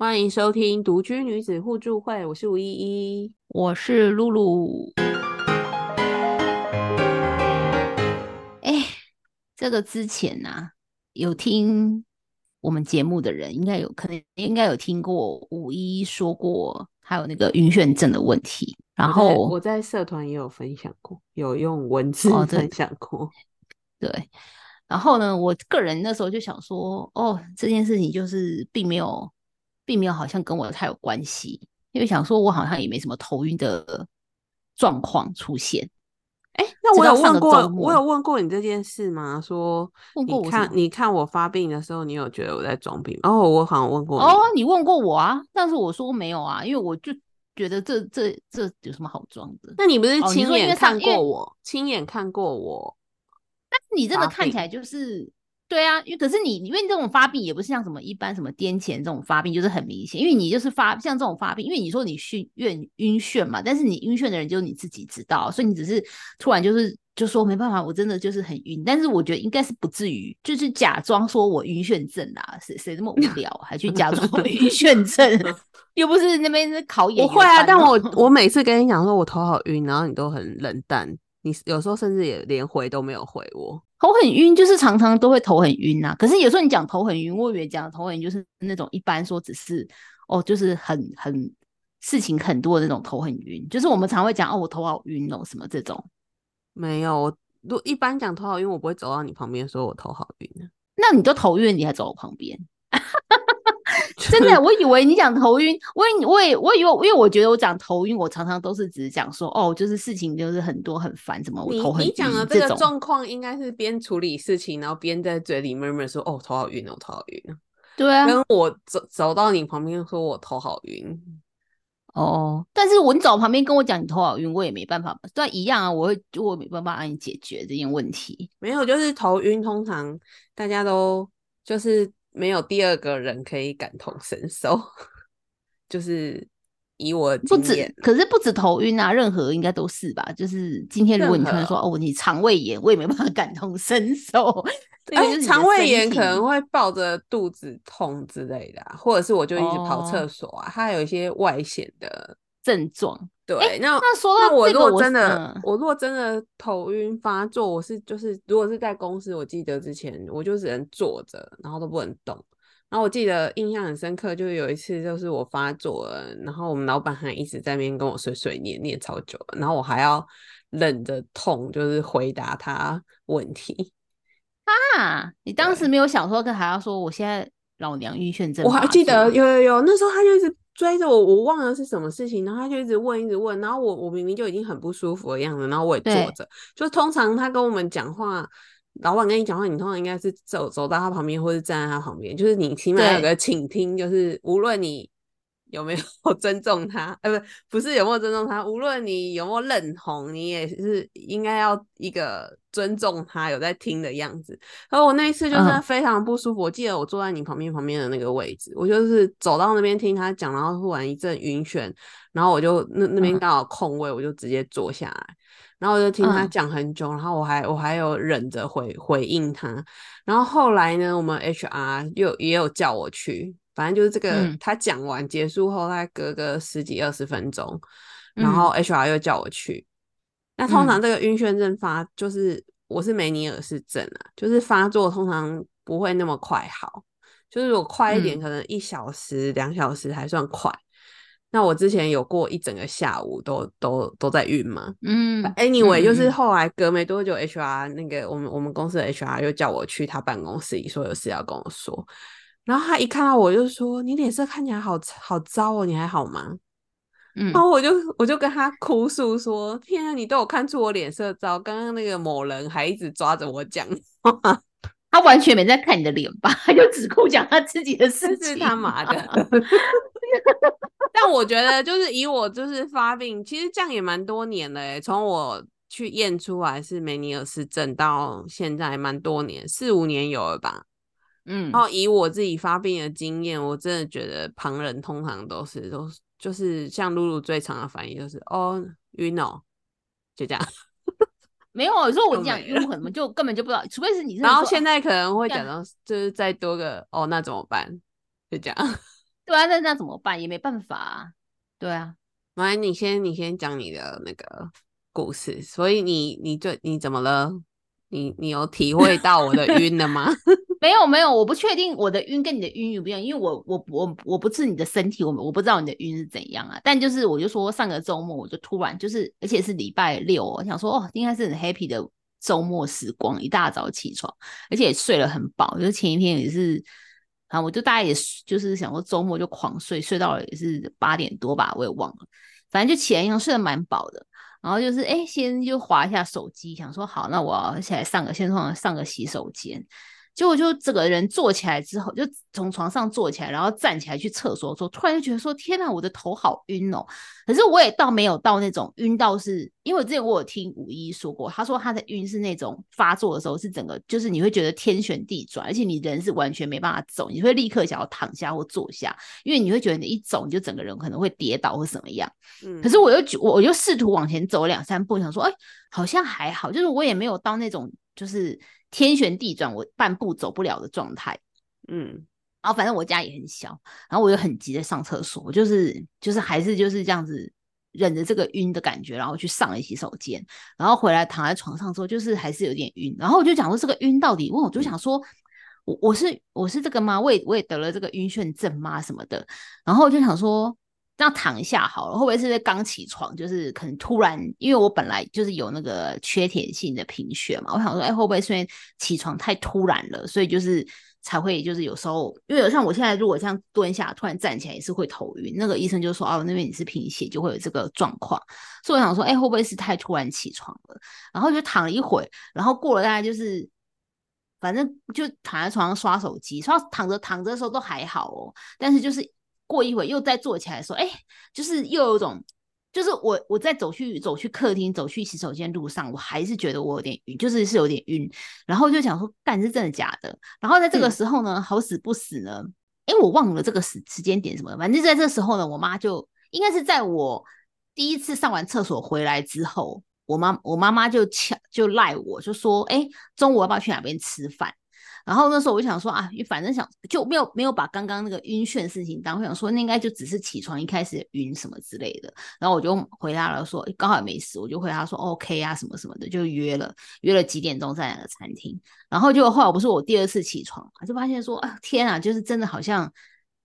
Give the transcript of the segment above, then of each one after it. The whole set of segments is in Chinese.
欢迎收听独居女子互助会，我是吴依依。我是露露。哎，这个之前呐、有听我们节目的人，应该有可能应该有听过五一说过，还有那个晕眩症的问题。然后我在社团也有分享过，有用文字分享过。对，然后呢，我个人那时候就想说，哦，这件事情就是并没有，并没有好像跟我太有关系，因为想说我好像也没什么头晕的状况出现。哎、那我有问过，我有问过你这件事吗？说你看你看我发病的时候，你有觉得我在装病吗？哦，我好像问过你。哦，你问过我啊，但是我说没有啊，因为我就觉得这这这有什么好装的？那你不是亲眼看过我，亲眼看过我？但是你这个看起来就是对啊，因为可是你因为这种发病也不是像什么一般什么癫痫这种发病，就是很明显，因为你就是发像这种发病，因为你说你眩晕晕眩嘛，但是你晕眩的人只有你自己知道，所以你只是突然就是就说没办法，我真的就是很晕，但是我觉得应该是不至于，就是假装说我晕眩症啦，谁谁这么无聊还去假装我晕眩症，又不是那边考演我会啊，但我我每次跟你讲说我头好晕，然后你都很冷淡，你有时候甚至也连回都没有回我。头很晕，就是常常都会头很晕呐、可是有时候你讲头很晕，我以为讲头很晕就是那种一般说只是哦，就是很很事情很多的那种头很晕，就是我们常会讲哦，我头好晕哦，什么这种。没有，我如一般讲头好晕，我不会走到你旁边说我头好晕的。那你都头晕，你还走我旁边？真的，我以为你讲头晕，我以我也我以为，因为我觉得我讲头晕，我常常都是只讲说哦，就是事情就是很多很烦，怎么我头很晕你讲的这个状况应该是边处理事情，然后边在嘴里 murmur 说：“哦，头好晕哦，头好晕哦。对啊，跟我走走到你旁边说我头好晕，哦，但是我你走我旁边跟我讲你头好晕，我也没办法，但，一样啊，我会我没办法帮你解决这件问题。没有，就是头晕，通常大家都就是没有第二个人可以感同身受，就是以我不止可是不止头晕啊，任何应该都是吧？就是今天如果你突然说哦，你肠胃炎，我也没办法感同身受。这个哎肠胃炎可能体会抱着肚子痛之类的啊、或者是我就一直跑厕哦所啊，它有一些外显的。症状。对，那那说到我如果真的，嗯我如果真的头晕发作，我是就是，如果是在公司，我记得之前我就只能坐着，然后都不能动。然后我记得印象很深刻，就是有一次就是我发作了，然后我们老板还一直在那边跟我碎碎念，念超久了，然后我还要忍着痛，就是回答他问题。啊，你当时没有想说跟还要说我现在老娘晕眩症我还发记得有有有，那时候他就一直追着我，我忘了是什么事情，然后他就一直问，一直问，然后我我明明就已经很不舒服的样子，然后我也坐着，就通常他跟我们讲话，老板跟你讲话，你通常应该是走走到他旁边，或是站在他旁边，就是你起码有个倾听，就是无论你有没有 尊重他，呃，不不是有没有尊重他，无论你有没有认同，你也是应该要一个尊重他，有在听的样子。而我那一次就是嗯。非常不舒服，我记得我坐在你旁边旁边的那个位置，我就是走到那边听他讲，然后突然一阵晕眩，然后我就那那边嗯。刚好空位，我就直接坐下来，然后我就听他嗯。讲很久，然后我还我还有忍着回回应他，然后后来呢，我们 HR 又也有叫我去，反正就是这个、嗯他讲完结束后，大概隔个十几二十分钟，然嗯后 HR 又叫我去。那通常嗯这个晕眩症发，就是我是梅尼尔氏症啊，就是发作通常不会那么快好，就是如果快一点，嗯可能一小时、两小时还算快。那我之前有过一整个下午都都都在晕嘛，嗯 Anyway，、嗯就是嗯后来隔没多久，HR 那个我们我们公司的 HR 又叫我去他办公室里，说有事要跟我说。然后他一看到我就说：“你脸色看起来好好糟哦，你还好吗？”嗯然后我就我就跟他哭诉说：“天啊，你都有看出我脸色糟，刚刚那个某人还一直抓着我讲话，他完全没在看你的脸吧？他就只顾讲他自己的事真是情。他妈的！” 但我觉得，就是以我就是发病，其实这样也蛮多年了诶，从我去验出来是梅尼尔氏症到现在蛮多年，四五年有了吧。嗯然后以我自己发病的经验，我真的觉得旁人通常都是都是就是像露露最常的反应就是哦晕哦，就这样。没有，有时候我就讲晕，没了我可能就根本就不知道，除非是你是然后现在可能会讲到就是再多个哦，那怎么办？就这样。对啊，那那怎么办？也没办法啊。对啊，来，你先你先讲你的那个故事。所以你你最你怎么了？你你有体会到我的晕了吗？没有没有，我不确定我的晕跟你的晕有不一样，因为我我我我不是你的身体，我我不知道你的晕是怎样啊。但就是我就说上个周末我就突然就是，而且是礼拜六，我想说哦，应该是很 happy 的周末时光，一大早起床，而且睡了很饱，就是前一天也是，啊，我就大概也是就是想说周末就狂睡，睡到了也是八点多吧，我也忘了，反正就起来一样睡得蛮饱的。然后就是哎，先就划一下手机，想说好，那我起来上个先上上个洗手间。结果就整个人坐起来之后，就从床上坐起来，然后站起来去厕所的时候，突然就觉得说：“天哪，我的头好晕哦！”可是我也倒没有到那种晕到是，因为之前我有听五一说过，他说他的晕是那种发作的时候是整个就是你会觉得天旋地转，而且你人是完全没办法走，你会立刻想要躺下或坐下，因为你会觉得你一走你就整个人可能会跌倒或什么样。嗯，可是我又我我就试图往前走两三步，想说：“哎，好像还好，就是我也没有到那种就是。”天旋地转，我半步走不了的状态，嗯，然后反正我家也很小，然后我又很急的上厕所，我就是就是还是就是这样子忍着这个晕的感觉，然后去上了洗手间，然后回来躺在床上之后，就是还是有点晕，然后我就讲说这个晕到底，问我就想说，我我是我是这个吗？我也我也得了这个晕眩症吗？什么的，然后我就想说。这样躺一下好了，会不会是刚起床？就是可能突然，因为我本来就是有那个缺铁性的贫血嘛，我想说，哎，会不会是因为起床太突然了，所以就是才会就是有时候，因为像我现在如果这样蹲下，突然站起来也是会头晕。那个医生就说，哦，那边你是贫血，就会有这个状况。所以我想说，哎，会不会是太突然起床了？然后就躺了一会，然后过了大概就是，反正就躺在床上刷手机，刷躺着躺着的时候都还好哦，但是就是。过一会又再坐起来说，哎，就是又有种，就是我我在走去走去客厅走去洗手间路上，我还是觉得我有点晕，就是是有点晕，然后就想说，干是真的假的？然后在这个时候呢，好死不死呢，哎，我忘了这个时时间点什么，反正在这时候呢，我妈就应该是在我第一次上完厕所回来之后，我妈我妈妈就抢就赖我就说，哎，中午要不要去哪边吃饭？然后那时候我就想说啊，反正想就没有没有把刚刚那个晕眩事情当，我想说那应该就只是起床一开始晕什么之类的。然后我就回答了说刚好也没事，我就回答说 OK 啊什么什么的，就约了约了几点钟在哪个餐厅。然后就后来不是我第二次起床，就发现说啊天啊，就是真的好像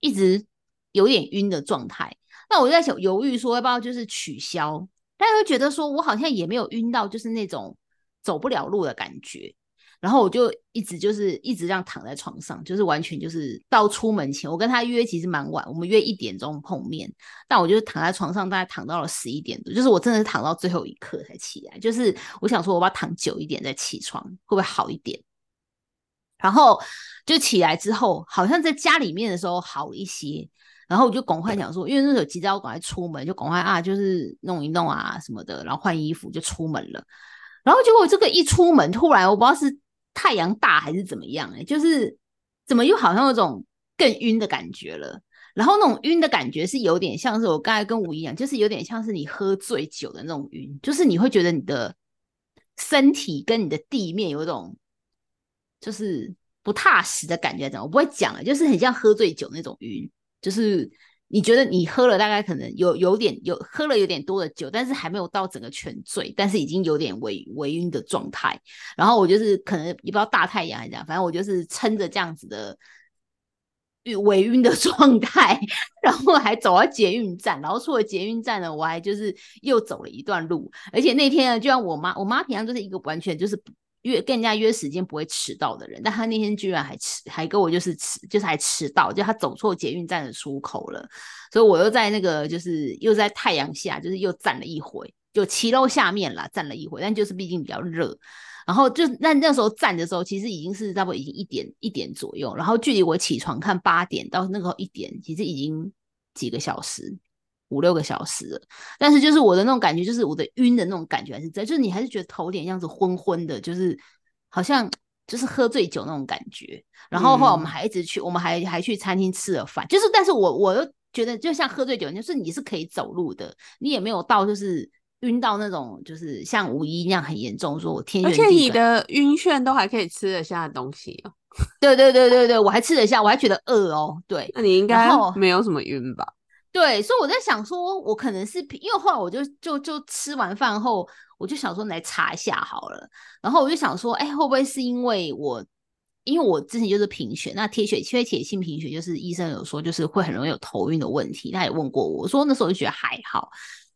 一直有点晕的状态。那我就在想犹豫说要不要就是取消，但又觉得说我好像也没有晕到就是那种走不了路的感觉。然后我就一直就是一直这样躺在床上，就是完全就是到出门前，我跟他约其实蛮晚，我们约一点钟碰面，但我就是躺在床上，大概躺到了十一点多，就是我真的是躺到最后一刻才起来，就是我想说，我要躺久一点再起床，会不会好一点？然后就起来之后，好像在家里面的时候好一些，然后我就赶快想说，因为那时候急着要赶快出门，就赶快啊，就是弄一弄啊什么的，然后换衣服就出门了。然后结果这个一出门，突然我不知道是。太阳大还是怎么样？哎，就是怎么又好像有种更晕的感觉了。然后那种晕的感觉是有点像是我刚才跟吴一样，就是有点像是你喝醉酒的那种晕，就是你会觉得你的身体跟你的地面有一种就是不踏实的感觉。怎么我不会讲了，就是很像喝醉酒那种晕，就是。你觉得你喝了大概可能有有点有喝了有点多的酒，但是还没有到整个全醉，但是已经有点微微晕的状态。然后我就是可能也不知道大太阳还是怎样，反正我就是撑着这样子的微晕的 状态，然后还走到捷运站，然后出了捷运站呢，我还就是又走了一段路，而且那天呢，就像我妈，我妈平常就是一个完全就是。约跟人家约时间不会迟到的人，但他那天居然还迟，还跟我就是迟，就是还迟到，就他走错捷运站的出口了，所以我又在那个就是又在太阳下，就是又站了一回，就骑楼下面啦，站了一回，但就是毕竟比较热，然后就那那时候站的时候，其实已经是差不多已经一点一点左右，然后距离我起床看八点到那个一点，其实已经几个小时。五六个小时了，但是就是我的那种感觉，就是我的晕的那种感觉还是在，就是你还是觉得头点样子昏昏的，就是好像就是喝醉酒那种感觉。然后后来我们还一直去，我们还还去餐厅吃了饭，就是但是我我又觉得就像喝醉酒，就是你是可以走路的，你也没有到就是晕到那种就是像五一那样很严重，说我天，而且你的晕眩都还可以吃得下东西哦。对对对对对，我还吃得下，我还觉得饿哦。对，那你应该没有什么晕吧？对，所以我在想说，我可能是因为后来我就就就吃完饭后，我就想说来查一下好了。然后我就想说，哎，会不会是因为我，因为我之前就是贫血，那铁血缺铁性贫血就是医生有说就是会很容易有头晕的问题，他也问过我，我说那时候就觉得还好。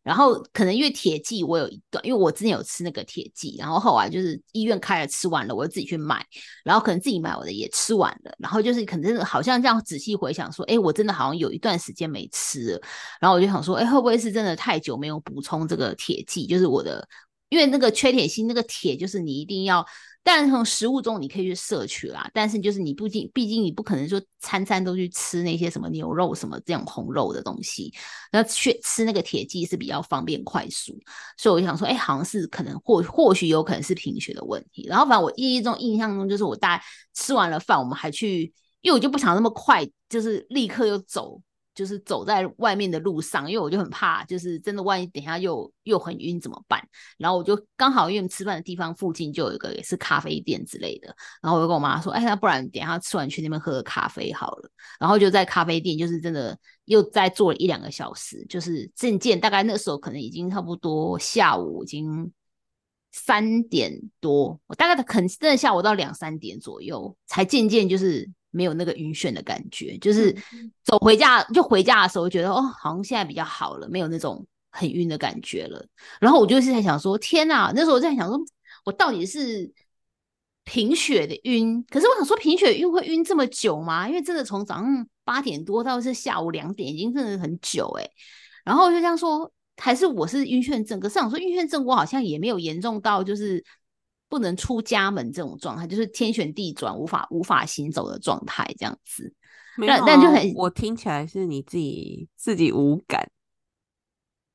然后可能因为铁剂我有一段，因为我之前有吃那个铁剂，然后后来就是医院开了吃完了，我就自己去买，然后可能自己买我的也吃完了，然后就是可能好像这样仔细回想说，哎，我真的好像有一段时间没吃了，然后我就想说，哎，会不会是真的太久没有补充这个铁剂？就是我的，因为那个缺铁性那个铁就是你一定要。但从食物中你可以去摄取啦，但是就是你不仅毕竟你不可能说餐餐都去吃那些什么牛肉什么这样红肉的东西，那去吃那个铁剂是比较方便快速，所以我想说，哎，好像是可能或或许有可能是贫血的问题。然后反正我记忆中印象中就是我大概吃完了饭，我们还去，因为我就不想那么快，就是立刻又走。就是走在外面的路上，因为我就很怕，就是真的万一等下又又很晕怎么办？然后我就刚好因为吃饭的地方附近就有一个也是咖啡店之类的，然后我就跟我妈说，哎，那不然等下吃完去那边喝个咖啡好了。然后就在咖啡店，就是真的又再坐了一两个小时，就是渐渐大概那时候可能已经差不多下午已经三点多，我大概可能真的下午到两三点左右才渐渐就是。没有那个晕眩的感觉，就是走回家就回家的时候，觉得哦，好像现在比较好了，没有那种很晕的感觉了。然后我就是在想说，天哪！那时候我在想说，我到底是贫血的晕？可是我想说，贫血晕会晕这么久吗？因为真的从早上八点多到是下午两点，已经真的很久哎。然后就这样说，还是我是晕眩症？可是想说，晕眩症我好像也没有严重到就是。不能出家门这种状态，就是天旋地转、无法无法行走的状态，这样子。但但就很，我听起来是你自己自己无感，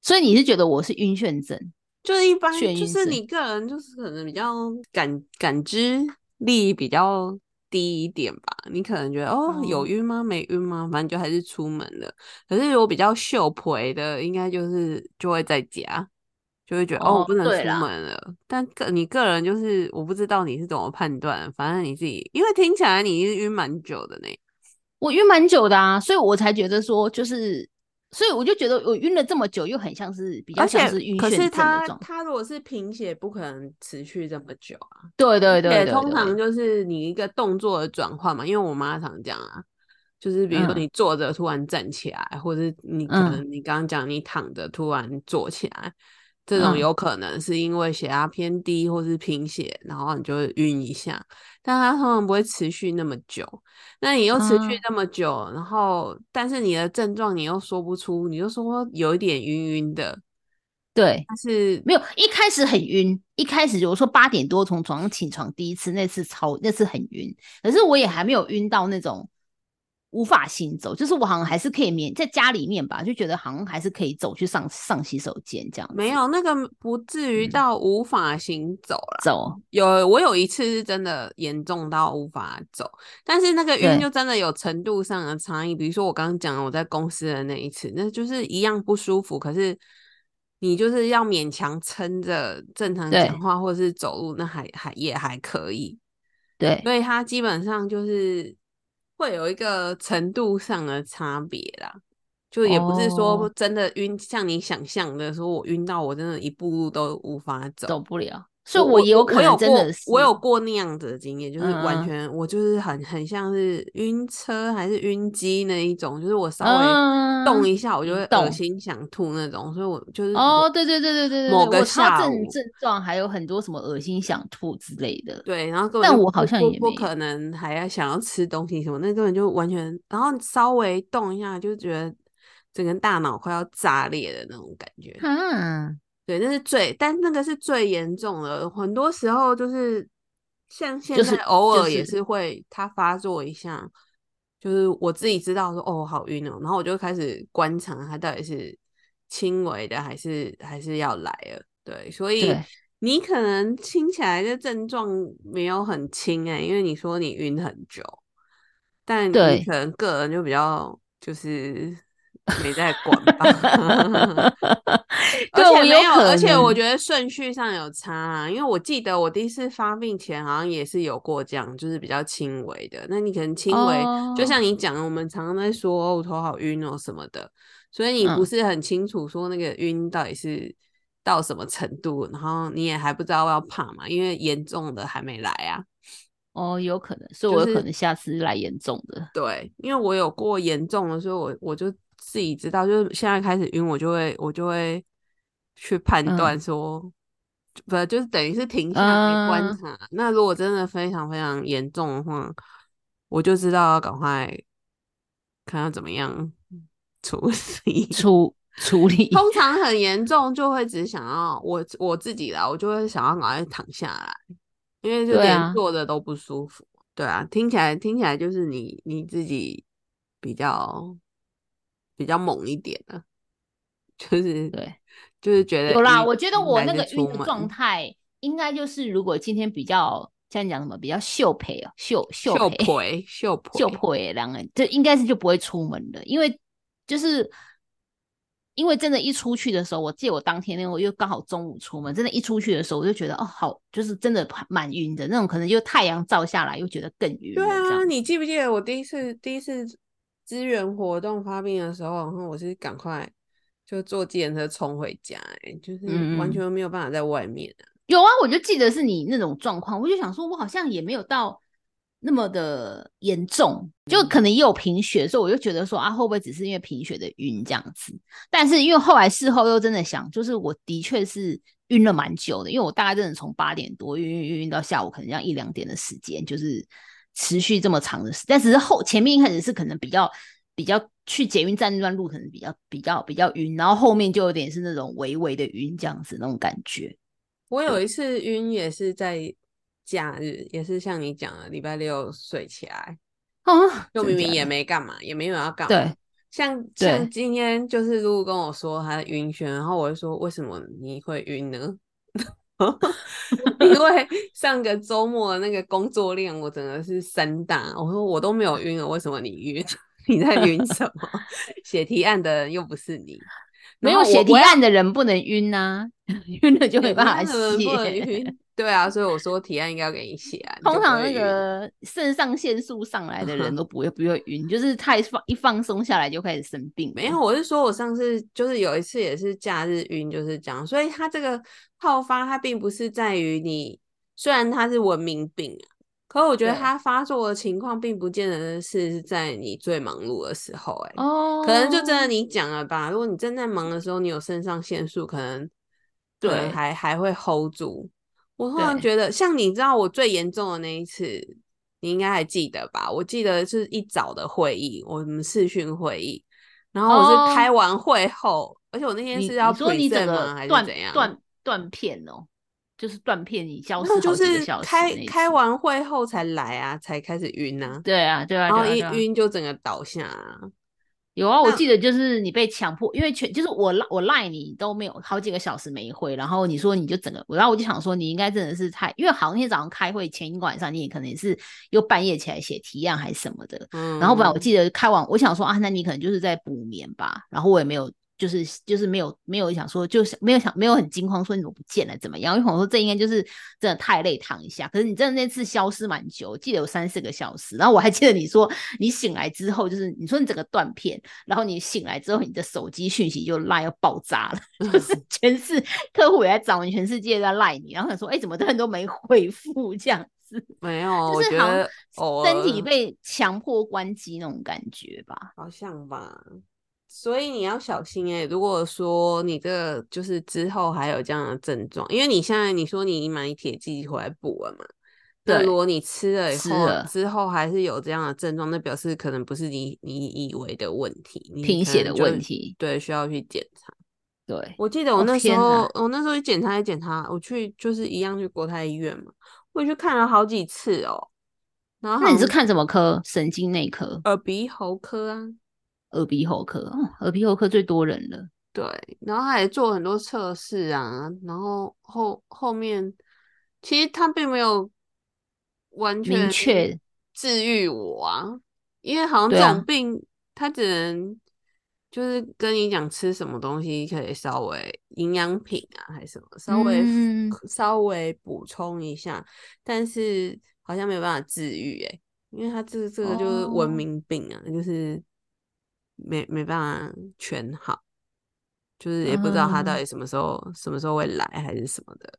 所以你是觉得我是晕眩症？就是一般，就是你个人就是可能比较感感知力比较低一点吧。你可能觉得哦，有晕吗？没晕吗？反正就还是出门了。可是我比较秀陪的，应该就是就会在家。就会觉得哦，我不能出门了。但个你个人就是，我不知道你是怎么判断。反正你自己，因为听起来你是晕蛮久的呢。我晕蛮久的啊，所以我才觉得说，就是，所以我就觉得我晕了这么久，又很像是比较像是晕眩症的他他如果是贫血，不可能持续这么久啊。对对对，通常就是你一个动作的转换嘛。因为我妈常讲啊，就是比如说你坐着突然站起来，或者你可能你刚刚讲你躺着突然坐起来。这种有可能是因为血压偏低或是贫血，然后你就会晕一下，但它通常不会持续那么久。那你又持续那么久，然后但是你的症状你又说不出，你就说有一点晕晕的，对，但是没有一开始很晕，一开始我说八点多从床上起床第一次那次超那次很晕，可是我也还没有晕到那种。无法行走，就是我好像还是可以免在家里面吧，就觉得好像还是可以走去上上洗手间这样。没有那个不至于到无法行走了。走有我有一次是真的严重到无法走，但是那个晕就真的有程度上的差异。比如说我刚刚讲我在公司的那一次，那就是一样不舒服，可是你就是要勉强撑着正常讲话或者是走路，那还还也还可以。对，所以它基本上就是。会有一个程度上的差别啦，就也不是说真的晕，像你想象的说，我晕到我真的一步路都无法走，走不了。所以我有可能真的，我有过那样子的经验，就是完全我就是很很像是晕车还是晕机那一种，就是我稍微动一下，我就会恶心想吐那种，所以我就是哦，对对对对对对，某个下症症状还有很多什么恶心想吐之类的，对，然后但我好像也不可能还要想要吃东西什么，那根本就完全，然后稍微动一下就觉得整个大脑快要炸裂的那种感觉，嗯。对，那是最，但那个是最严重的。很多时候就是像现在偶尔也是会他发作一下，就是我自己知道说哦好晕哦，然后我就开始观察他到底是轻微的还是还是要来了。对，所以你可能听起来的症状没有很轻哎，因为你说你晕很久，但你可能个人就比较就是没在管吧。而 对，我有且没有，而且我觉得顺序上有差啊，因为我记得我第一次发病前好像也是有过这样，就是比较轻微的。那你可能轻微，就哦像你讲的，我们常常在说哦我头好晕哦什么的，所以你不嗯是很清楚说那个晕到底是到什么程度，然后你也还不知道要怕嘛，因为严重的还没来啊。哦，有可能，所以就是我有可能下次来严重的。对，因为我有过严重的，所以我我就自己知道，就是现在开始晕，我就会我就会去判嗯断说，不就是等于是停下来观嗯察。那如果真的非常非常严重的话，我就知道要赶快看要怎么样处理。处处理，通常很严重，就会只想要我我自己啦，我就会想要赶快躺下来，因为就连坐着都不舒服。对啊，听起来听起来就是你你自己比较比较猛一点的，就是对，就是觉得有啦。我觉得我那个晕的状态，应该就是如果今天比较像你讲什么比较秀培哦，秀秀秀 秀培秀培两个人，这应该是就不会出门的，因为就是因为真的，一出去的时候，我记得我当天那个，因为刚好中午出门，真的，一出去的时候，我就觉得哦，好，就是真的蛮晕的那种，可能就太阳照下来，又觉得更晕了。对啊，你记不记得我第一次第一次支援活动发病的时候，然后我是赶快就坐计程车冲回家、欸，就是完嗯全没有办法在外面啊。有啊，我就记得是你那种状况，我就想说，我好像也没有到那么的严重，就可能也有贫血，所以我就觉得说啊，会不会只是因为贫血的晕这样子？但是因为后来事后又真的想，就是我的确是晕了蛮久的，因为我大概真的从八点多晕晕晕晕到下午可能这样一两点的时间，就是持续这么长的时但只是后前面一开始是可能比较比较去捷运站那段路可能比较比较比较晕，然后后面就有点是那种微微的晕这样子那种感觉。我有一次晕也是在假日，也是像你讲的，礼拜六睡起来，啊，就明明也没干嘛，也没有要干嘛。对，像像今天就是露露跟我说她晕眩，然后我就说为什么你会晕呢？因为上个周末的那个工作量我真的是三大，我说我都没有晕了，为什么你晕？你在晕什么？写提案的人又不是你，没有写提案的人不能晕呐、晕了就没办法写。对啊，所以我说提案应该要给你写啊。通常那个肾上腺素上来的人都不会不会晕，就是太放一放松下来就开始生病。没有，，我是说我上次就是有一次也是假日晕，就是这样。所以它这个好发，它并不是在于你，虽然它是文明病啊，可我觉得它发作的情况并不见得是在你最忙碌的时候、欸，哦，可能就真的你讲了吧。如果你正在忙的时候，你有肾上腺素，可能可能对还还会 hold 住。我突然对觉得，像你知道我最严重的那一次，你应该还记得吧？我记得是一早的会议，我们视讯会议，然后我是开哦完会后，而且我那天是要你说你整 present 吗？还是怎样？断断片哦，就是断片，你消失那就是开开完会后才来啊，才开始晕啊，对啊对啊，然后一晕就整个倒下啊。有啊，我记得就是你被强迫，因为全就是我赖我赖你都没有好几个小时没回，然后你说你就整个，然后我就想说你应该真的是太，因为好天早上开会前一个晚上你也可能也是又半夜起来写提案还是什么的，嗯，然后本来我记得开完，我想说啊，那你可能就是在补眠吧，然后我也没有。就是就是没有没有想说，就是没有想没有很惊慌说你怎么不见了怎么样？因为我说这应该就是真的太累躺一下。可是你真的那次消失蛮久，我记得有三四个小时。然后我还记得你说你醒来之后，就是你说你整个断片，然后你醒来之后，你的手机讯息就赖要爆炸了，就是 全是客户也在找你，全世界在赖你，然后想说，哎，怎么这人都没回复这样子？没有，就是好身体被强迫关机那种感觉吧。好像吧，所以你要小心哎、如果说你这个就是之后还有这样的症状，因为你现在你说你买铁剂回来补了嘛，那对如果你吃了以后了之后还是有这样的症状，那表示可能不是你你以为的问题，你贫血的问题，对，需要去检查。对，我记得我哦那时候，我那时候去检查一检查，我去就是一样去国泰医院嘛，我去看了好几次哦。然后那你是看什么科？神经内科、耳鼻喉科啊？耳鼻喉科？哦，耳鼻喉科最多人了。对，然后他也做很多测试啊，然后后后面其实他并没有完全明确治愈我啊，因为好像这种病，他只能就是跟你讲吃什么东西可以稍微营养品啊，还是什么，稍微、嗯稍微补充一下，但是好像没有办法治愈诶，因为他这这个就是文哦明病啊，就是没没办法全好，就是也不知道他到嗯底什么时候、什么时候会来还是什么的。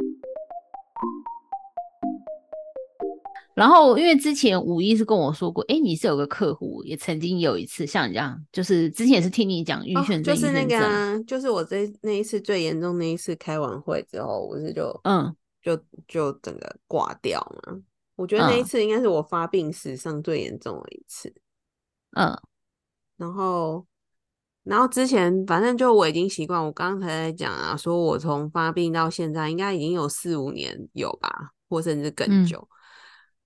然后，因为之前五一是跟我说过，哎，你是有个客户，也曾经有一次像你这样，就是之前也是听你讲晕哦眩症、就是那个啊，就是我这那一次最严重那一次开完会之后，我是就嗯就就整个挂掉嘛。我觉得那一嗯次应该是我发病史上最严重的一次。嗯然后，然后之前反正就我已经习惯，我刚才在讲啊，说我从发病到现在应该已经有四五年有吧，或甚至更嗯久。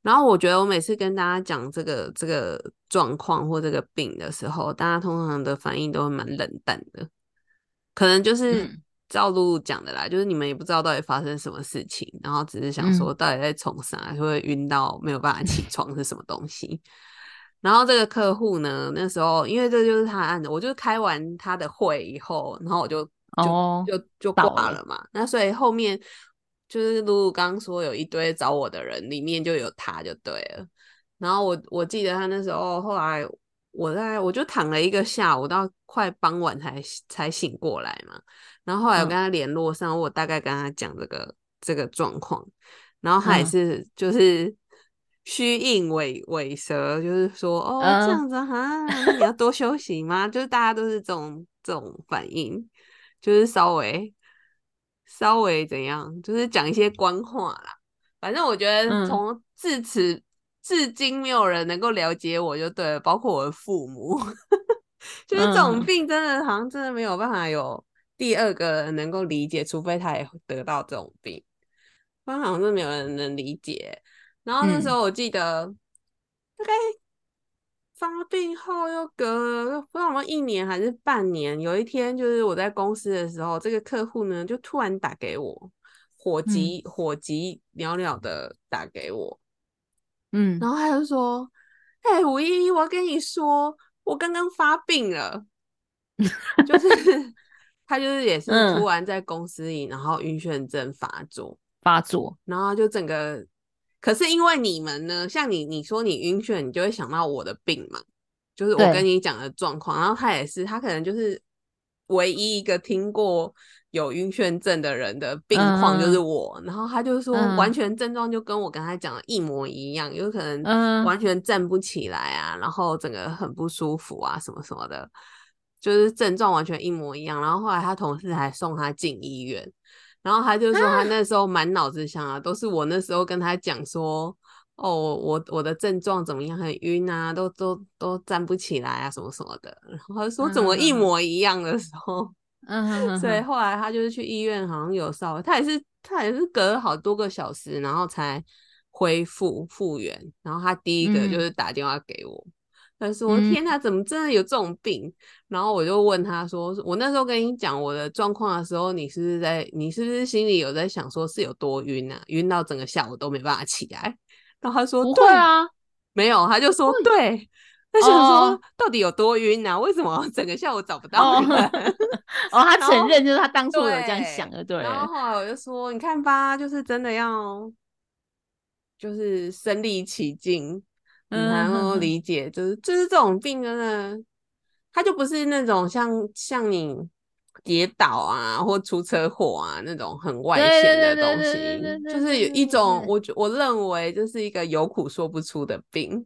然后我觉得我每次跟大家讲这个这个状况或这个病的时候，大家通常的反应都会蛮冷淡的，可能就是嗯照露露讲的啦，就是你们也不知道到底发生什么事情，然后只是想嗯说到底在冲啥，就会晕到没有办法起床是什么东西。然后这个客户呢，那时候因为这就是他的案子，我就开完他的会以后，然后我就就、哦就就挂了嘛。那所以后面就是露露刚刚说有一堆找我的人，里面就有他就对了。然后我我记得他那时候后来我在我就躺了一个下午，到快傍晚才才醒过来嘛。然后后来我嗯跟他联络上，我大概跟他讲这个这个状况，然后他也嗯是就是虚应尾尾蛇，就是说哦这嗯样子哈，你要多休息吗？就是大家都是这种这种反应，就是稍微稍微怎样，就是讲一些官话啦。反正我觉得嗯从至此至今没有人能够了解我就对了，包括我的父母。就是这种嗯病真的好像真的没有办法有第二个人能够理解，除非他也得到这种病，不然好像是没有人能理解。然后那时嗯。候我记得大概发病后又隔了不知道一年还是半年，有一天就是我在公司的时候，这个客户呢就突然打给我，火急、火急袅袅的打给我，嗯。然后他就说：“哎、吴一一，我要跟你说，我刚刚发病了。”就是 他就是也是嗯。突然在公司里，然后晕眩症发作，发作，然后就整个，可是因为你们呢，像你你说你晕眩，你就会想到我的病嘛，就是我跟你讲的状况，然后他也是，他可能就是唯一一个听过有晕眩症的人的病况就是嗯。我，然后他就说嗯。完全症状就跟我刚才讲的一模一样，有可能嗯。完全站不起来啊，然后整个很不舒服啊，什么什么的，就是症状完全一模一样。然后后来他同事还送他进医院，然后他就说他那时候满脑子想啊，都是我那时候跟他讲说，哦，我我的症状怎么样，很晕啊，都都都站不起来啊，什么什么的。然后他说怎么一嗯模一样的时候，嗯所以后来他就是去医院，好像有稍微，他也是他也是隔了好多个小时，然后才恢复复原。然后他第一个就嗯是打电话给我，他说：“嗯天哪，怎么真的有这种病？”然后我就问他说：“我那时候跟你讲我的状况的时候，你是不是在，你是不是心里有在想说是有多晕啊？晕到整个下午都没办法起来？”然后他说：“不对会啊，没有。”他就说：“对。”他想说哦到底有多晕啊？为什么整个下午找不到哦人？哦，他然后承认就是他当初有这样想的，对然后后来我就说，你看吧，就是真的要，就是身临其境，你才嗯能够理解，就是就是这种病真的，它就不是那种像像你跌倒啊或出车祸啊那种很外对显的东西就是有一种我我认为就是一个有苦说不出的病。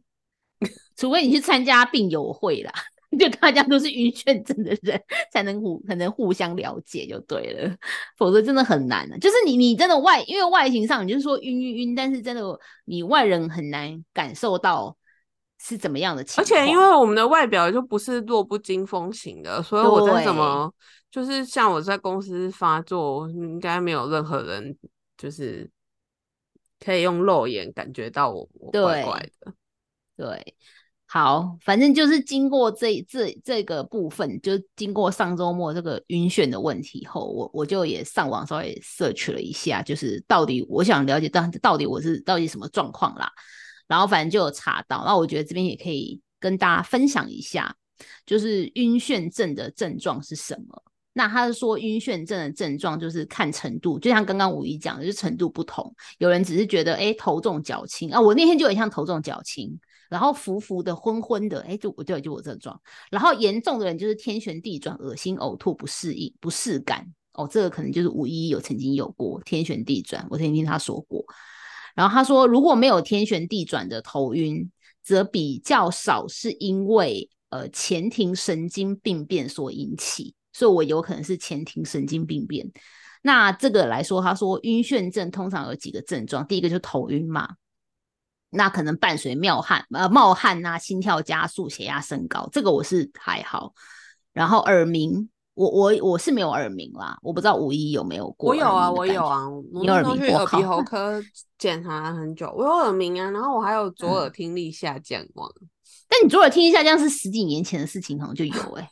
除非你去参加病友会啦，就大家都是晕眩症的人，才能互才能互相了解就对了，否则真的很难的、就是你你真的外，因为外形上你就是说晕晕晕，但是真的你外人很难感受到是怎么样的情况而。且因为我们的外表就不是弱不禁风型的，所以我在什对么就是像我在公司发作，应该没有任何人就是可以用肉眼感觉到我我怪怪的。对，好，反正就是经过这这这个部分，就经过上周末这个晕眩的问题后，我我就也上网稍微 search 了一下，就是到底我想了解到到底我是到底什么状况啦，然后反正就有查到，那我觉得这边也可以跟大家分享一下。就是晕眩症的症状是什么？那他是说晕眩症的症状就是看程度，就像刚刚五一讲的，就是程度不同。有人只是觉得哎头重脚轻啊，我那天就很像头重脚轻，然后浮浮的、昏昏的，哎就我对就我这状。然后严重的人就是天旋地转、恶心、呕吐、不适应、不适感。哦，这个可能就是五一有曾经有过天旋地转，我曾经听他说过。然后他说如果没有天旋地转的头晕，则比较少是因为呃前庭神经病变所引起。所以我有可能是前庭神经病变。那这个来说，他说晕眩症通常有几个症状，第一个就头晕嘛，那可能伴随冒汗，呃，冒汗啊，心跳加速，血压升高，这个我是还好。然后耳鸣，我我我是没有耳鸣啦，我不知道五一有没有过。我有啊，我有啊，你耳鸣？去耳鼻喉 科检查了很久，我有耳鸣啊，然后我还有左耳听力下降嘛。但你左耳听力下降是十几年前的事情，好像就有哎。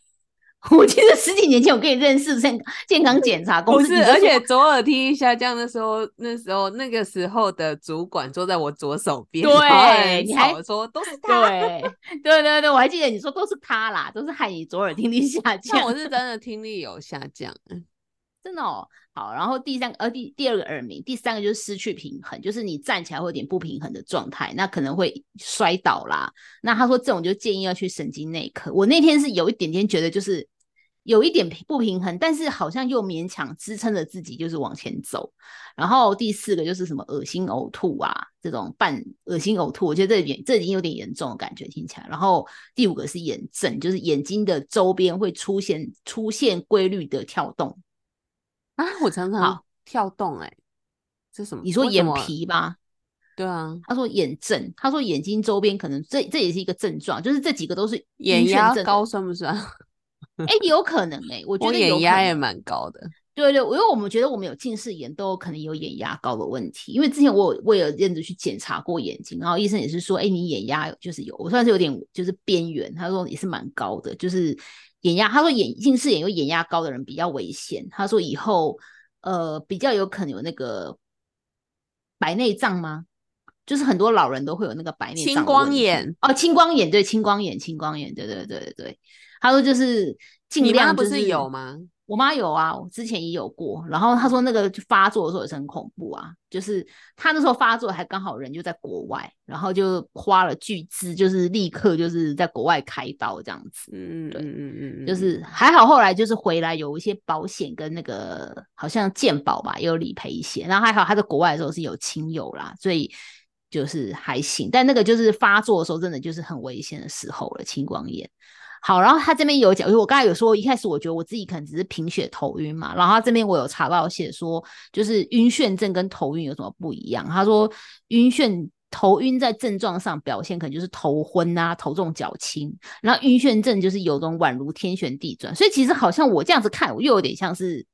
我记得十几年前我跟你认识健健康 检查公司，不是，而且左耳听力下降的时候，那时候那个时候的主管坐在我左手边，对，你还说都是 他，对，对对对，我还记得你说都是他啦，都是害你左耳听力下降，我是真的听力有下降，真的哦。好，然后第三个呃第第二个耳鸣，第三个就是失去平衡，就是你站起来会有点不平衡的状态，那可能会摔倒啦。那他说这种就建议要去神经内科。我那天是有一点点觉得就是有一点不平衡，但是好像又勉强支撑着自己就是往前走。然后第四个就是什么恶心呕吐啊，这种半恶心呕吐，我觉得这点这已经有点严重的感觉听起来。然后第五个是眼症，就是眼睛的周边会出现出现规律的跳动。啊，我常常跳动哎，这什么？你说眼皮吧？对啊，他说眼症，他说眼睛周边可能这这也是一个症状，就是这几个都是眼压高，算不算？哎，有可能哎，我觉得眼压也蛮高的。对对，因为我们觉得我们有近视眼，都有可能有眼压高的问题。因为之前我我有认真去检查过眼睛，然后医生也是说，哎，你眼压就是有，我算是有点就是边缘，他说也是蛮高的，就是。眼压，他说眼近视眼有眼压高的人比较危险。他说以后呃比较有可能有那个白内障吗？就是很多老人都会有那个白内青光眼哦，青光眼对，青光眼，青光眼，对对对对对。他说就是尽量不是有吗？我妈有啊，我之前也有过。然后她说那个发作的时候也是很恐怖啊，就是她那时候发作还刚好人就在国外，然后就花了巨资，就是立刻就是在国外开刀这样子。嗯嗯嗯嗯嗯，就是还好后来就是回来有一些保险跟那个好像健保吧，也有理赔一些。然后还好她在国外的时候是有亲友啦，所以就是还行。但那个就是发作的时候真的就是很危险的时候了，青光眼。好，然后他这边有讲，我刚才有说，一开始我觉得我自己可能只是贫血头晕嘛，然后他这边我有查到写说，就是晕眩症跟头晕有什么不一样？他说晕眩头晕在症状上表现可能就是头昏啊，头重脚轻，然后晕眩症就是有种宛如天旋地转，所以其实好像我这样子看，我又有点像是，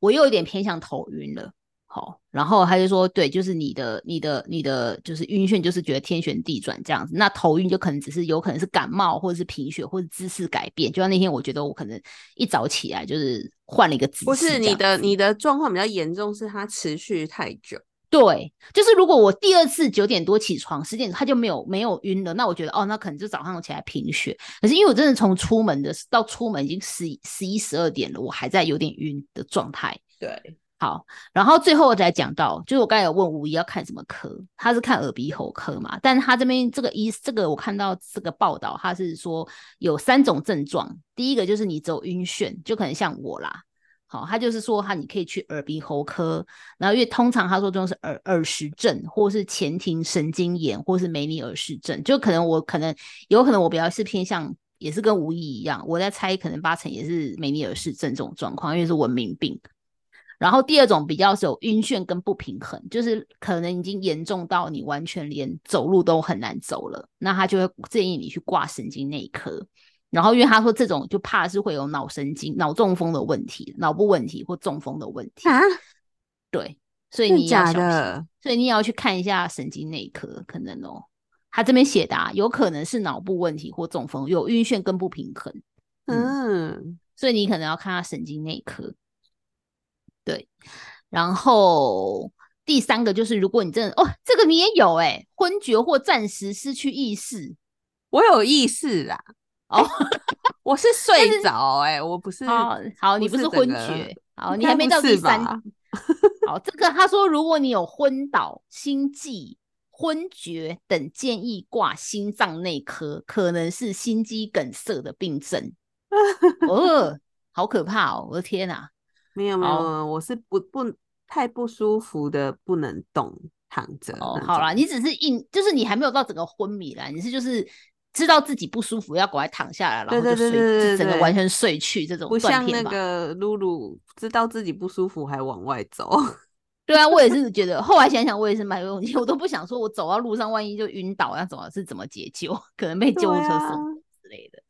我又有点偏向头晕了。好，然后他就说，对，就是你的、你的、你的，就是晕眩，就是觉得天旋地转这样子。那头晕就可能只是有可能是感冒，或者是贫血，或者姿势改变。就像那天，我觉得我可能一早起来就是换了一个姿势。不是你的，你的状况比较严重，是它持续太久。对，就是如果我第二次九点多起床，十点他就没有没有晕了，那我觉得哦，那可能就早上起来贫血。可是因为我真的从出门的到出门已经十十一十二点了，我还在有点晕的状态。对。好，然后最后再讲到，就是我刚才有问吴一要看什么科，他是看耳鼻喉科嘛？但是他这边这个医，这个我看到这个报道，他是说有三种症状，第一个就是你只有晕眩，就可能像我啦。好，他就是说他你可以去耳鼻喉科，然后因为通常他说这种是耳耳石症，或是前庭神经炎，或是梅尼尔氏症，就可能我可能有可能我比较是偏向，也是跟吴一一样，我在猜可能八成也是梅尼尔氏症这种状况，因为是文明病。然后第二种比较是有晕眩跟不平衡，就是可能已经严重到你完全连走路都很难走了，那他就会建议你去挂神经内科。然后因为他说这种就怕是会有脑神经、脑中风的问题、脑部问题或中风的问题啊。对，所以你要小心，所以你也要去看一下神经内科，可能哦。他这边写的啊，有可能是脑部问题或中风，有晕眩跟不平衡。嗯，所以你可能要看他神经内科。对，然后第三个就是，如果你真的哦，这个你也有哎，昏厥或暂时失去意识，我有意识啦，哦，我是睡着哎、我不是。好好，你不是昏厥，好，你还没到第三。好，这个他说，如果你有昏倒、心悸、昏厥等，建议挂心脏内科，可能是心肌梗塞的病症。哦，好可怕哦！我的天哪、没有，没有我是不不太不舒服的，不能动，躺着。哦，好啦，你只是硬，就是你还没有到整个昏迷啦，你是就是知道自己不舒服，要赶快躺下来，然后就睡，整个完全睡去这种不像那。个露露，知道自己不舒服还往外走。对啊，我也是觉得，后来想想，我也是蛮有勇气，我都不想说，我走到路上，万一就晕倒，那怎么是怎么解救？可能被救护车送之类的。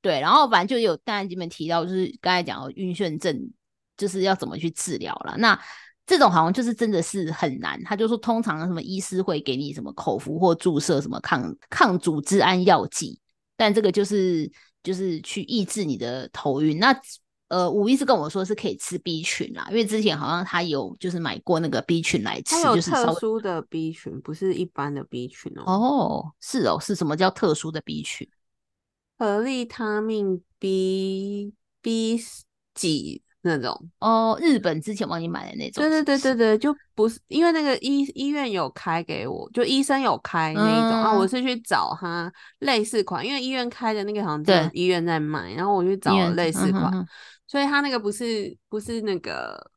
对，然后反正就有大家这边提到，就是刚才讲的晕眩症，就是要怎么去治疗了。那这种好像就是真的是很难，他就说通常什么医师会给你什么口服或注射什么抗抗组织胺药剂，但这个就是就是去抑制你的头晕。那呃，吴医师跟我说是可以吃 B 群啦，因为之前好像他有就是买过那个 B 群来吃，有就是特殊的 B 群，不是一般的 B 群哦。哦，是哦，是什么叫特殊的 B 群？合利他命 B B 几那种。哦，日本之前帮你买的那种对对对对对，就不是因为那个医医院有开给我，就医生有开那一种、啊，我嗯。是去找他类似款，因为医院开的那个好像只对。医院在卖，然后我去找了类似款，嗯哼。哼所以他那个不是不是那个。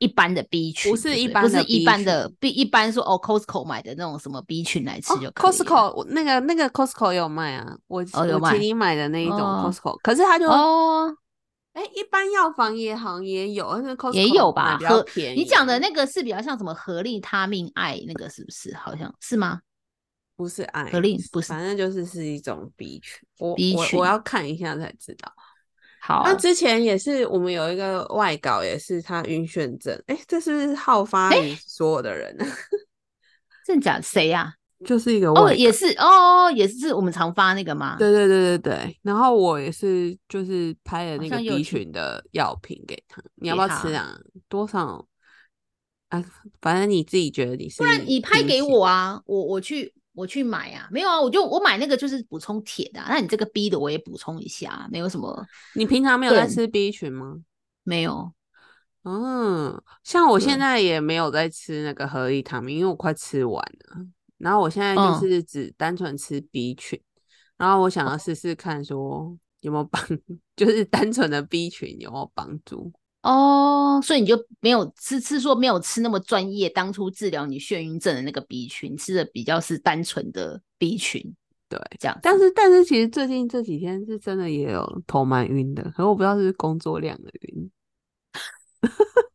一般的 B 群，不是一般的不是一般的 B，一般说哦，Costco 买的那种什么 B 群来吃哦就可以了。Costco 我那个那个 Costco 有卖啊，我、我请你买的那一种哦 Costco，、可是他就哦，哎、一般药房也好像也有，但是 Costco 也有吧比较合便宜。你讲的那个是比较像什么合利他命爱那个是不是？好像是吗？不是爱合力不是反正就是是一种 B 群。我群我我要看一下才知道。好，那之前也是我们有一个外稿，也是他晕眩症，哎、这是不是好发于所有的人呢？真假谁呀？就是一个外哦，也是哦，也是我们常发那个吗？对对对对对，然后我也是就是拍了那个 B 群的药品给他，你要不要吃啊？多少？啊，反正你自己觉得你是，不然你拍给我啊，我我去我去买啊，没有啊，我就我买那个就是补充铁的啊、那你这个 B 的我也补充一下啊，没有什么，你平常没有在吃 B 群吗？没有嗯，像我现在也没有在吃那个合利他命，因为我快吃完了。然后我现在就嗯是只单纯吃 B 群，然后我想要试试看说有没有帮，就是单纯的 B 群有没有帮助。哦，所以你就没有吃吃说没有吃那么专业，当初治疗你眩晕症的那个 B 群，吃的比较是单纯的 B 群对，这样，但是但是其实最近这几天是真的也有头蛮晕的，可是我不知道是不是工作量的晕。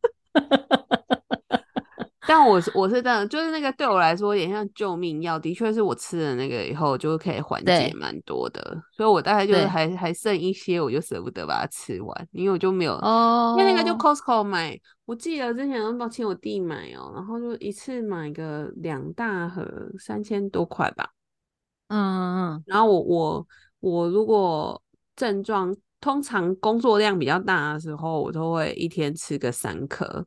但我是我是这样，就是那个对我来说有点像救命药，的确是我吃了那个以后就可以缓解对蛮多的，所以我大概就还还剩一些，我就舍不得把它吃完，因为我就没有，哦，因为那个就 Costco 买，我记得之前我抱歉我弟买哦、然后就一次买个两大盒，三千多块吧。嗯嗯然后我我我如果症状通常工作量比较大的时候，我都会一天吃个三颗。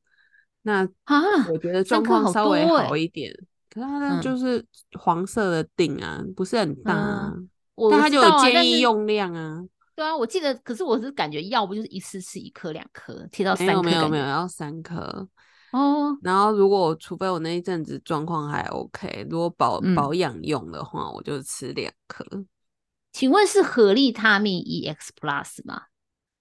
那啊，我觉得状况稍微好一点，可是它那嗯就是黄色的锭啊，不是很大啊，我但它就有建议用量啊。对啊，我记得，可是我是感觉药不就是一次吃一颗两颗，贴到三颗没有没有，要三颗。哦，然后如果除非我那一阵子状况还 OK，如果保、嗯保养用的话，我就吃两颗。请问是合力他命 EX Plus 吗？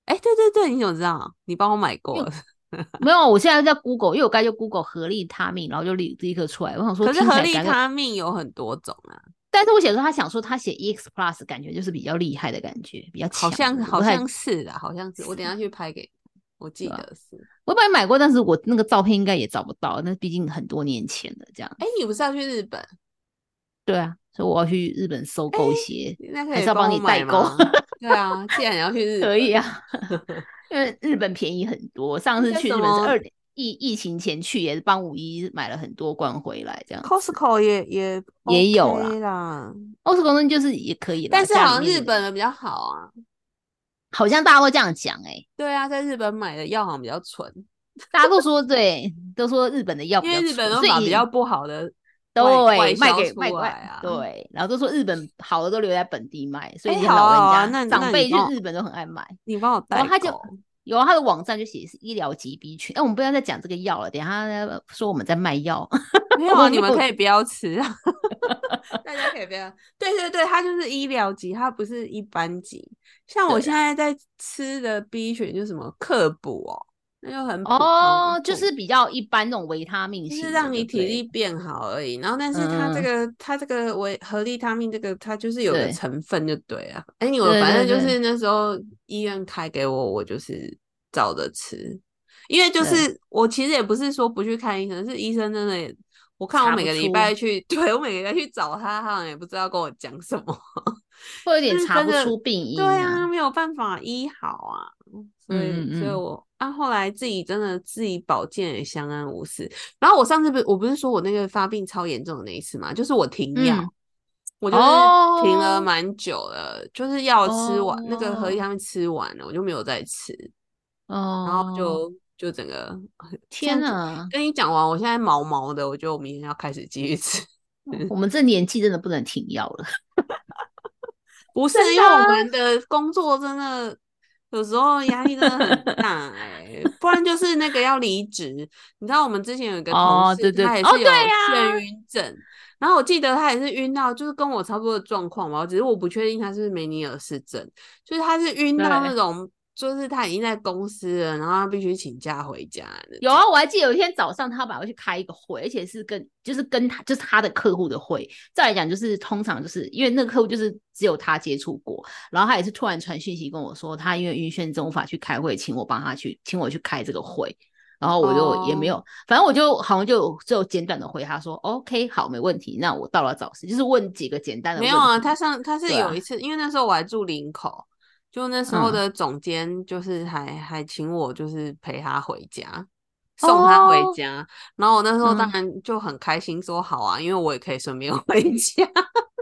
哎，对对对，你怎么知道？你帮我买过了。没有，我现在在 Google，因为我刚才就 Google 合力他命，然后就立立刻出来。我想说，可是合利听起来感觉，他命有很多种啊。但是我写说他想说他写 EX Plus，感觉就是比较厉害的感觉，比较强的。好像是的，好像是。我等下去拍给你，我记得是。我本来买过，但是我那个照片应该也找不到，那毕竟很多年前了，这样。哎，你不是要去日本？对啊，所以我要去日本收购一些，那可以还是要帮你代购吗对啊，既然你要去日本，可以啊，因为日本便宜很多。上次去日本是二疫疫情前去，也是帮五一买了很多罐回来，这样。Costco 也也也有啦，欧式公司就是也可以啦，但是好像日本的比较好啊。好像大家都这样讲哎、对啊，在日本买的药好像比较纯，大家都说对，都说日本的药因较为日本都纯所以把比较不好的对，卖给卖卖来啊。，对，然后都说日本好的都留在本地卖，所以哎你老人家、那那长辈去日本都很爱买。你帮我带然后他就有啊他的网站就写是医疗级 B 群，哎，我们不要再讲这个药了，等一下说我们在卖药。没有你们可以不要吃啊，大家可以不要。对对对，它就是医疗级，它不是一般级。像我对现在在吃的 B 群就是什么克补哦，那就很哦，就是比较一般那种维他命，就是让你体力变好而已。然后，但是它这嗯个、它这个维和利他命这个，它就是有个成分就对啊。哎，你我对反正就是那时候医院开给我，我就是照着吃。因为就是我其实也不是说不去看医生，是医生真的也，我看我每个礼拜去，对我每个礼拜去找他，他好像也不知道跟我讲什么。会有点就是查不出病因、对啊，没有办法医好啊，所以，嗯嗯嗯所以我啊后来自己真的自己保健也相安无事。然后我上次不是我不是说我那个发病超严重的那一次嘛，就是我停药，嗯我就是停了哦蛮久了，就是药吃完、那个合力哦他们吃完了，我就没有再吃，哦，然后就就整个天哪！跟你讲完，我现在毛毛的，我觉得我明天要开始继续吃。我们这年纪真的不能停药了。不是因为我啊们的工作真的有时候压力真的很大哎、不然就是那个要离职。你知道我们之前有一个同事，哦对对他也是有眩晕症，然后我记得他也是晕到，就是跟我差不多的状况吧，只是我不确定他是不是梅尼尔氏症，就是他是晕到那种，就是他已经在公司了，然后他必须请假回家。有啊，我还记得有一天早上他本来去开一个会，而且是跟就是跟他就是他的客户的会。再来讲就是通常就是因为那个客户就是只有他接触过，然后他也是突然传讯息跟我说，他因为晕眩症无法去开会，请我帮他去，请我去开这个会。然后我就也没有，哦反正我就好像就只有简短的回他说，OK，好，没问题。那我到了早时，就是问几个简单的问题。没有啊，他上他是有一次，因为那时候我还住林口，就那时候嗯的总监就是还还请我就是陪他回家，送他回哦家，然后我那时候当嗯然就很开心说好啊，因为我也可以顺便 回家。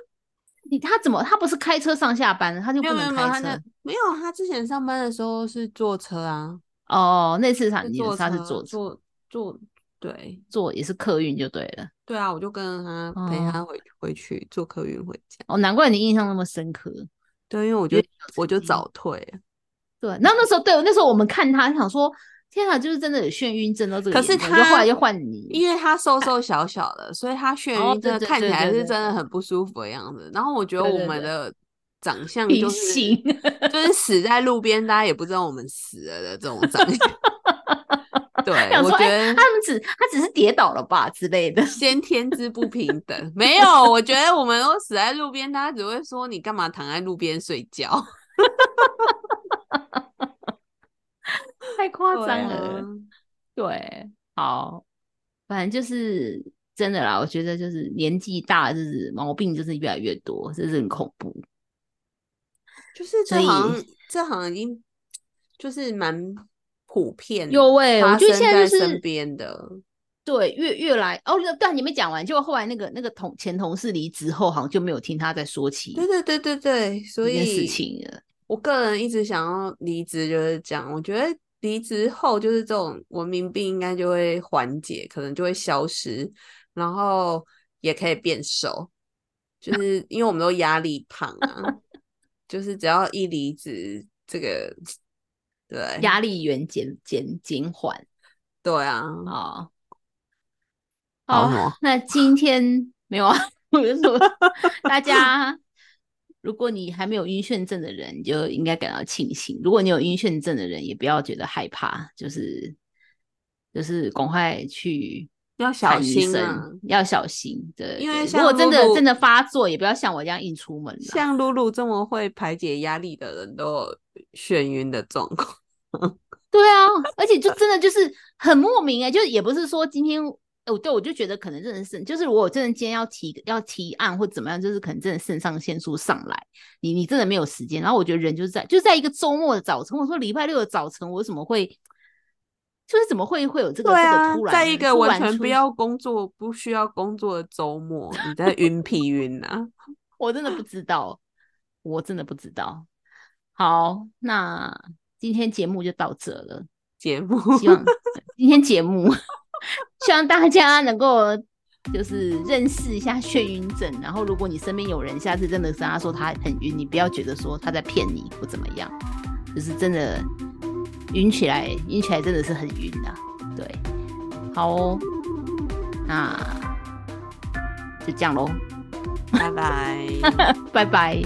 你他怎么他不是开车上下班，他就不能开车？没有他之前上班的时候是坐车啊，哦，那次他坐他是坐坐坐对坐也是客运就对了。对啊，我就跟他陪哦他回回去坐客运回家。哦，难怪你印象那么深刻。对，因为我就我就早退。对，然后那时候对那时候我们看他想说，天啊，就是真的有眩晕症到这个可是他就后来就换你，因为他瘦瘦小小的，所以他眩哦晕真的对对看起来是真的很不舒服的样子。然后我觉得我们的长相比就是就是死在路边，大家也不知道我们死了的这种长相。对，我觉得他们只他只是跌倒了吧之类的。先天之不平等没有，我觉得我们都死在路边，大家只会说你干嘛躺在路边睡觉？太夸对张了。啊对，好，反正就是真的啦。我觉得就是年纪大，就是毛病就是越来越多，这是很恐怖。就是这所以好像这行已经就是蛮普遍有哎、我发觉得现在就是身边的。对，越越来哦，但你没讲完，就后来那个那个同前同事离职后，好像就没有听他在说起对对对对对，所这件事以情了。我个人一直想要离职，就是这样。我觉得离职后，就是这种文明病应该就会缓解，可能就会消失，然后也可以变瘦。就 是因为我们都压力胖啊，就是只要一离职，这个对压力源减减减缓对啊，啊。好好，那今天没有啊，我就说大家，如果你还没有晕眩症的人，你就应该感到庆幸；如果你有晕眩症的人，也不要觉得害怕，就是就是赶快去要小心啊。要小心。对，因为像如果真的真的发作，也不要像我这样硬出门啦。像露露这么会排解压力的人，都有眩晕的状况。对啊，而且就真的就是很莫名哎、就是也不是说今天，哦，对我就觉得可能真的是，就是如果我真的今天要提要提案或怎么样，就是可能真的肾上腺素上来，你你真的没有时间。然后我觉得人就是在就是在一个周末的早晨，我说礼拜六的早晨，我怎么会，就是怎么会会有这个、对这个啊突，然在一个完全不要工作、不需要工作的周末，你在 晕屁晕啊？我真的不知道，我真的不知道。好，那今天节目就到这了。节目希望 今天节目，希望大家能够就是认识一下眩晕症。然后，如果你身边有人下次真的跟他说他很晕，你不要觉得说他在骗你或怎么样，就是真的晕起来，晕起来真的是很晕的。对，好哦，那就这样喽，拜拜，拜拜。